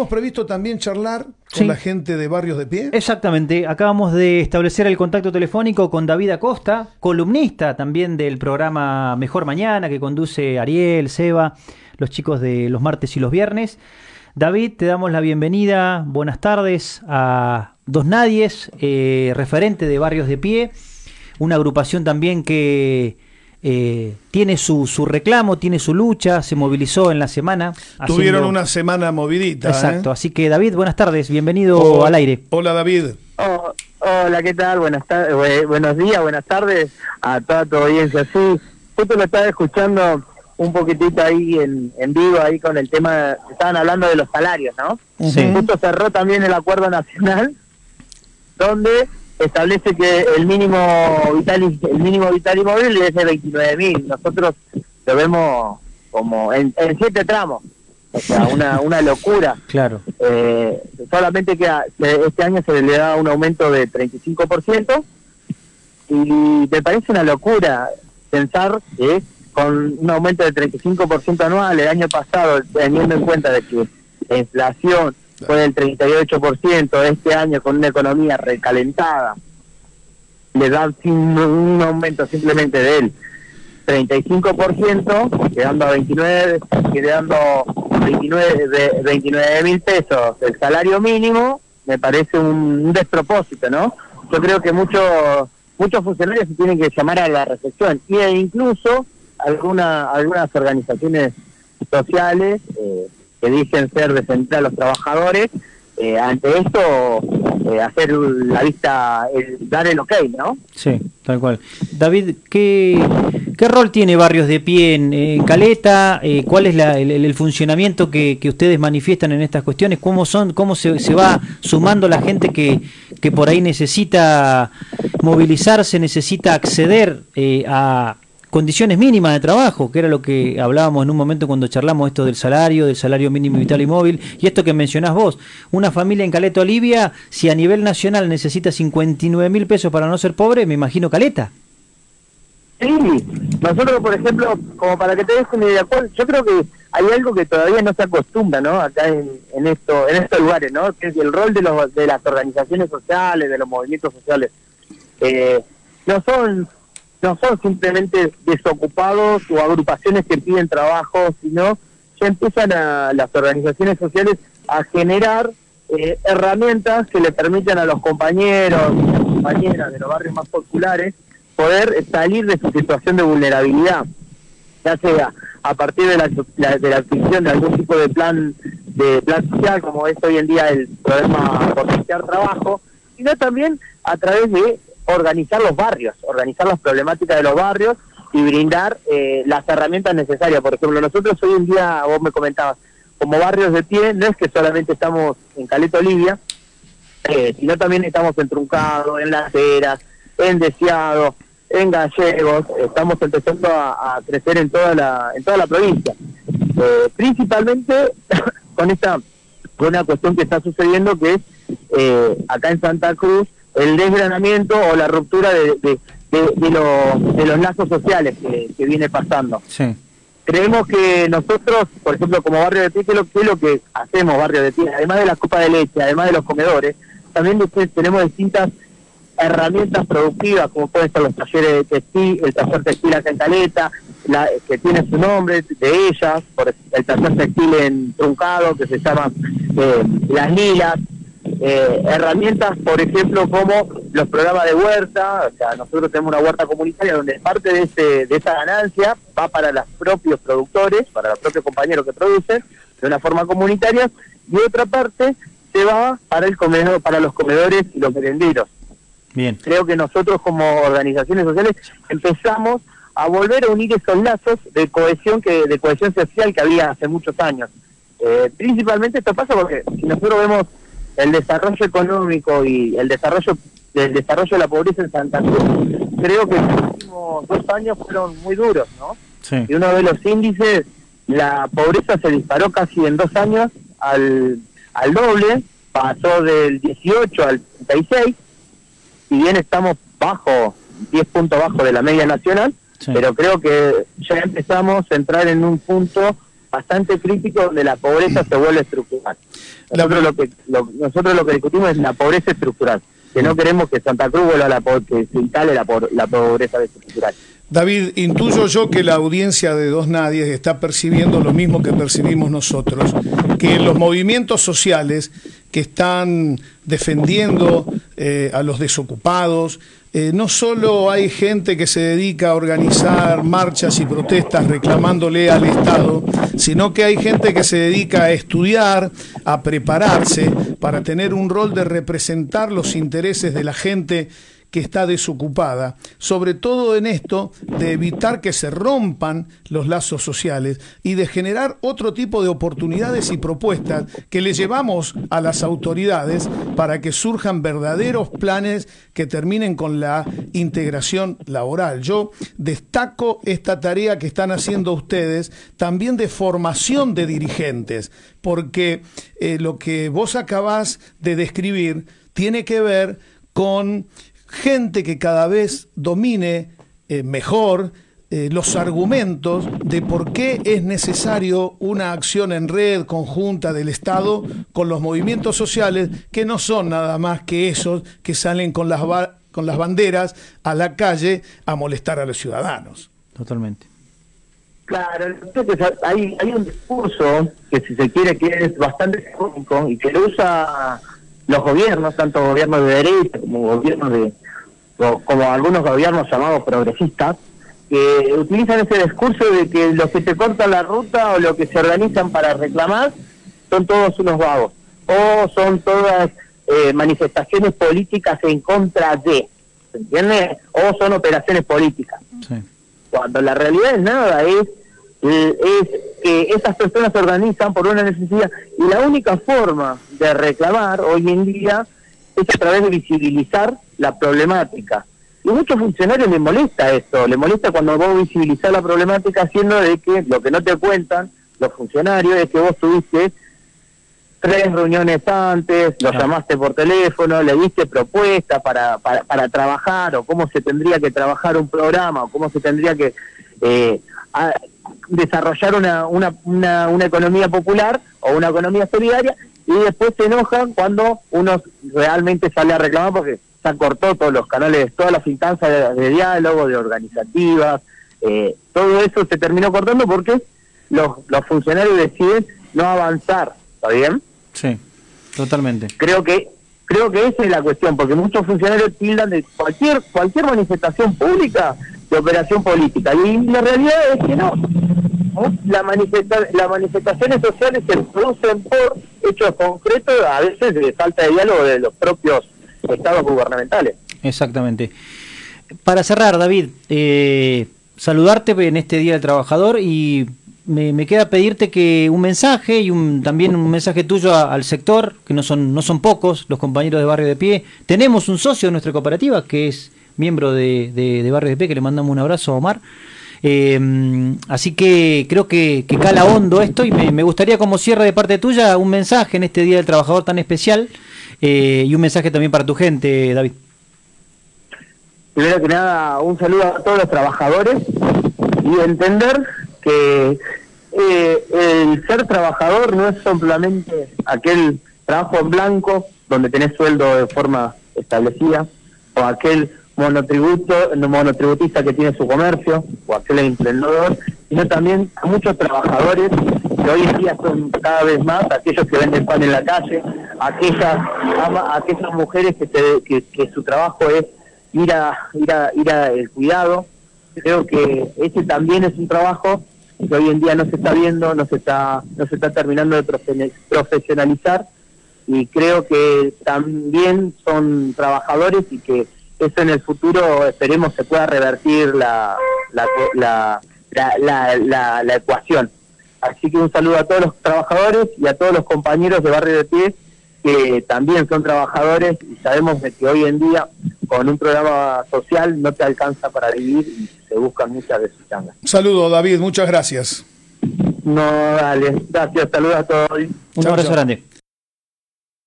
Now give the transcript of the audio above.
Teníamos previsto también charlar con Sí. la gente de Barrios de Pie. Exactamente, acabamos de establecer el contacto telefónico con David Acosta, columnista también del programa Mejor Mañana que conduce Ariel, Seba, los chicos de los martes y los viernes. David, te damos la bienvenida, buenas tardes a Dos Nadies, eh, referente de Barrios de Pie, una agrupación también que eh, tiene su, su reclamo, tiene su lucha, se movilizó en la semana. Tuvieron haciendo- una semana movidita. ¿eh? Exacto, así que David, buenas tardes, bienvenido Oh, al aire. Hola David. Oh, hola, ¿qué tal? Buenas tardes, buenos días, buenas tardes a toda tu audiencia. Sí, justo lo estaba escuchando un poquitito ahí en, en vivo, ahí con el tema, estaban hablando de los salarios, ¿no? Sí. Justo cerró también el acuerdo nacional, donde establece que el mínimo vital el mínimo vital y móvil es de 29 mil. Nosotros lo vemos como en, en siete tramos, o sea, una, una locura. Claro. Eh, solamente que a- este año se le da un aumento de 35% y me parece una locura pensar que con un aumento de 35% anual el año pasado, teniendo en cuenta de que la inflación fue del 38%, este año con una economía recalentada, le sin un aumento simplemente de él 35%, quedando a 29, quedando 29 de 29 mil pesos el salario mínimo, me parece un, despropósito, ¿no? Yo creo que muchos muchos funcionarios se tienen que llamar a la reflexión e incluso alguna, algunas organizaciones sociales eh, que dicen ser defender a los trabajadores, eh, ante esto eh, hacer la vista, el- dar el ok, ¿no? Sí, tal cual. David, ¿qué, qué rol tiene Barrios de Pie en, Caleta? Eh, ¿Cuál es la- el, el funcionamiento que, que ustedes manifiestan en estas cuestiones? ¿Cómo son, cómo se, se va sumando la gente que, que por ahí necesita movilizarse, necesita acceder a condiciones mínimas de trabajo, que era lo que hablábamos en un momento cuando charlamos esto del salario, del salario mínimo vital y móvil, y esto que mencionás vos, una familia en Caleta Olivia, si a nivel nacional necesita 59 mil pesos para no ser pobre, me imagino Caleta. Sí, nosotros, por ejemplo, como para que te des una idea, yo creo que hay algo que todavía no se acostumbra, ¿no? Acá en, en esto, en estos lugares, ¿no? Que es el rol de los de las organizaciones sociales, de los movimientos sociales. Eh, no son no son simplemente desocupados o agrupaciones que piden trabajo, sino ya empiezan a las organizaciones sociales a generar eh, herramientas que le permitan a los compañeros y las compañeras de los barrios más populares poder salir de su situación de vulnerabilidad, ya sea a partir de la, de la adquisición de algún tipo de plan de plan social, como es hoy en día el programa Potenciar Trabajo, sino también a través de organizar los barrios, organizar las problemáticas de los barrios y brindar eh, las herramientas necesarias. Por ejemplo, nosotros hoy en día, vos me comentabas, como barrios de pie, no es que solamente estamos en Caleta Olivia, eh, sino también estamos en Truncado, en Las Heras, en Deseado, en Gallegos, estamos empezando a, crecer en toda la, en toda la provincia. Eh, principalmente con esta con una cuestión que está sucediendo que es eh, acá en Santa Cruz el desgranamiento o la ruptura de, de, de- de los, de los lazos sociales que, que viene pasando Sí. creemos que nosotros, por ejemplo, como barrio de pie, ¿qué es lo, qué es lo que hacemos barrio de pie? Además de la copa de leche, además de los comedores, también tenemos distintas herramientas productivas, como pueden ser los talleres de textil, el taller textil acá en Caleta, la- que tiene su nombre de ellas, por el taller textil en Truncado, que se llama eh, Las Lilas, eh, herramientas, por ejemplo, como los programas de huerta, o sea, nosotros tenemos una huerta comunitaria donde parte de, ese, de esa ganancia va para los propios productores, para los propios compañeros que producen, de una forma comunitaria, y otra parte se va para el comedor, para los comedores y los merenderos. Bien. Creo que nosotros como organizaciones sociales empezamos a volver a unir esos lazos de cohesión que de cohesión social que había hace muchos años. Eh, principalmente esto pasa porque si nosotros vemos el desarrollo económico y el desarrollo del desarrollo de la pobreza en Santa Cruz, creo que los últimos dos años fueron muy duros, ¿no? Sí. Y uno ve los índices, la pobreza se disparó casi en dos años al, al doble, pasó del 18 al 36, si bien estamos bajo, 10 puntos bajo de la media nacional, Sí. pero creo que ya empezamos a entrar en un punto bastante crítico donde la pobreza se vuelve estructural. Nosotros, lo que, nosotros lo que discutimos es la pobreza estructural, que no queremos que Santa Cruz vuelva a la, que se instale la, la pobreza estructural. David, intuyo yo que la audiencia de Dos Nadies está percibiendo lo mismo que percibimos nosotros, que los movimientos sociales que están defendiendo eh, a los desocupados, eh, no solo hay gente que se dedica a organizar marchas y protestas reclamándole al Estado, sino que hay gente que se dedica a estudiar, a prepararse para tener un rol de representar los intereses de la gente que está desocupada, sobre todo en esto de evitar que se rompan los lazos sociales y de generar otro tipo de oportunidades y propuestas que le llevamos a las autoridades para que surjan verdaderos planes que terminen con la integración laboral. Yo destaco esta tarea que están haciendo ustedes también de formación de dirigentes, porque eh, lo que vos acabás de describir tiene que ver con gente que cada vez domine eh, mejor eh, los argumentos de por qué es necesario una acción en red conjunta del Estado con los movimientos sociales, que no son nada más que esos que salen con las, con las banderas a la calle a molestar a los ciudadanos. Totalmente. Claro, hay, hay un discurso que si se quiere que es bastante cómico y que lo usa los gobiernos, tanto gobiernos de derecha como gobiernos de, como algunos gobiernos llamados progresistas, que utilizan ese discurso de que los que te cortan la ruta o los que se organizan para reclamar son todos unos vagos, o son todas eh, manifestaciones políticas en contra de, ¿se entiende? O son operaciones políticas. Cuando la realidad es nada, es, es que esas personas se organizan por una necesidad y la única forma de reclamar hoy en día es a través de visibilizar la problemática. Y a muchos funcionarios les molesta esto, les molesta cuando vos visibilizás la problemática haciendo de que lo que no te cuentan los funcionarios es que vos tuviste tres reuniones antes, lo llamaste por teléfono, le diste propuestas para, para, para, trabajar o cómo se tendría que trabajar un programa o cómo se tendría que eh, desarrollar una, una, una, una economía popular o una economía solidaria y después se enojan cuando uno realmente sale a reclamar porque se cortó todos los canales, todas las instancias de, diálogo, de organizativas, eh, todo eso se terminó cortando porque los, los funcionarios deciden no avanzar, ¿está bien? Sí, totalmente. Creo que creo que esa es la cuestión, porque muchos funcionarios tildan de cualquier cualquier manifestación pública de operación política y la realidad es que no. La manifesta las manifestaciones sociales se producen por hechos concretos, a veces de falta de diálogo de los propios estados gubernamentales. Exactamente. Para cerrar, David, eh, saludarte en este Día del Trabajador y me, queda pedirte que un mensaje y un, también un mensaje tuyo al sector, que no son, no son pocos los compañeros de Barrio de Pie. Tenemos un socio de nuestra cooperativa que es miembro de, de, Barrio de Pie, que le mandamos un abrazo a Omar. Eh, así que creo que, cala hondo esto y me, me, gustaría como cierre de parte tuya un mensaje en este Día del Trabajador tan especial eh, y un mensaje también para tu gente, David. Primero que nada, un saludo a todos los trabajadores y entender que eh, el ser trabajador no es solamente aquel trabajo en blanco donde tenés sueldo de forma establecida o aquel monotributo, monotributista que tiene su comercio o aquel emprendedor, sino también a muchos trabajadores que hoy en día son cada vez más aquellos que venden pan en la calle, aquellas aquellas mujeres que, que, su trabajo es ir a ir a ir a el cuidado. Creo que ese también es un trabajo que hoy en día no se está viendo, no se está no se está terminando de profesionalizar y creo que también son trabajadores y que eso en el futuro esperemos se pueda revertir la, la, la, la, la, ecuación. Así que un saludo a todos los trabajadores y a todos los compañeros de Barrio de Pie que también son trabajadores y sabemos que hoy en día con un programa social no te alcanza para vivir y se buscan muchas de sus changas. Saludo David, muchas gracias. No, dale, gracias, saludos a todos. Un abrazo grande.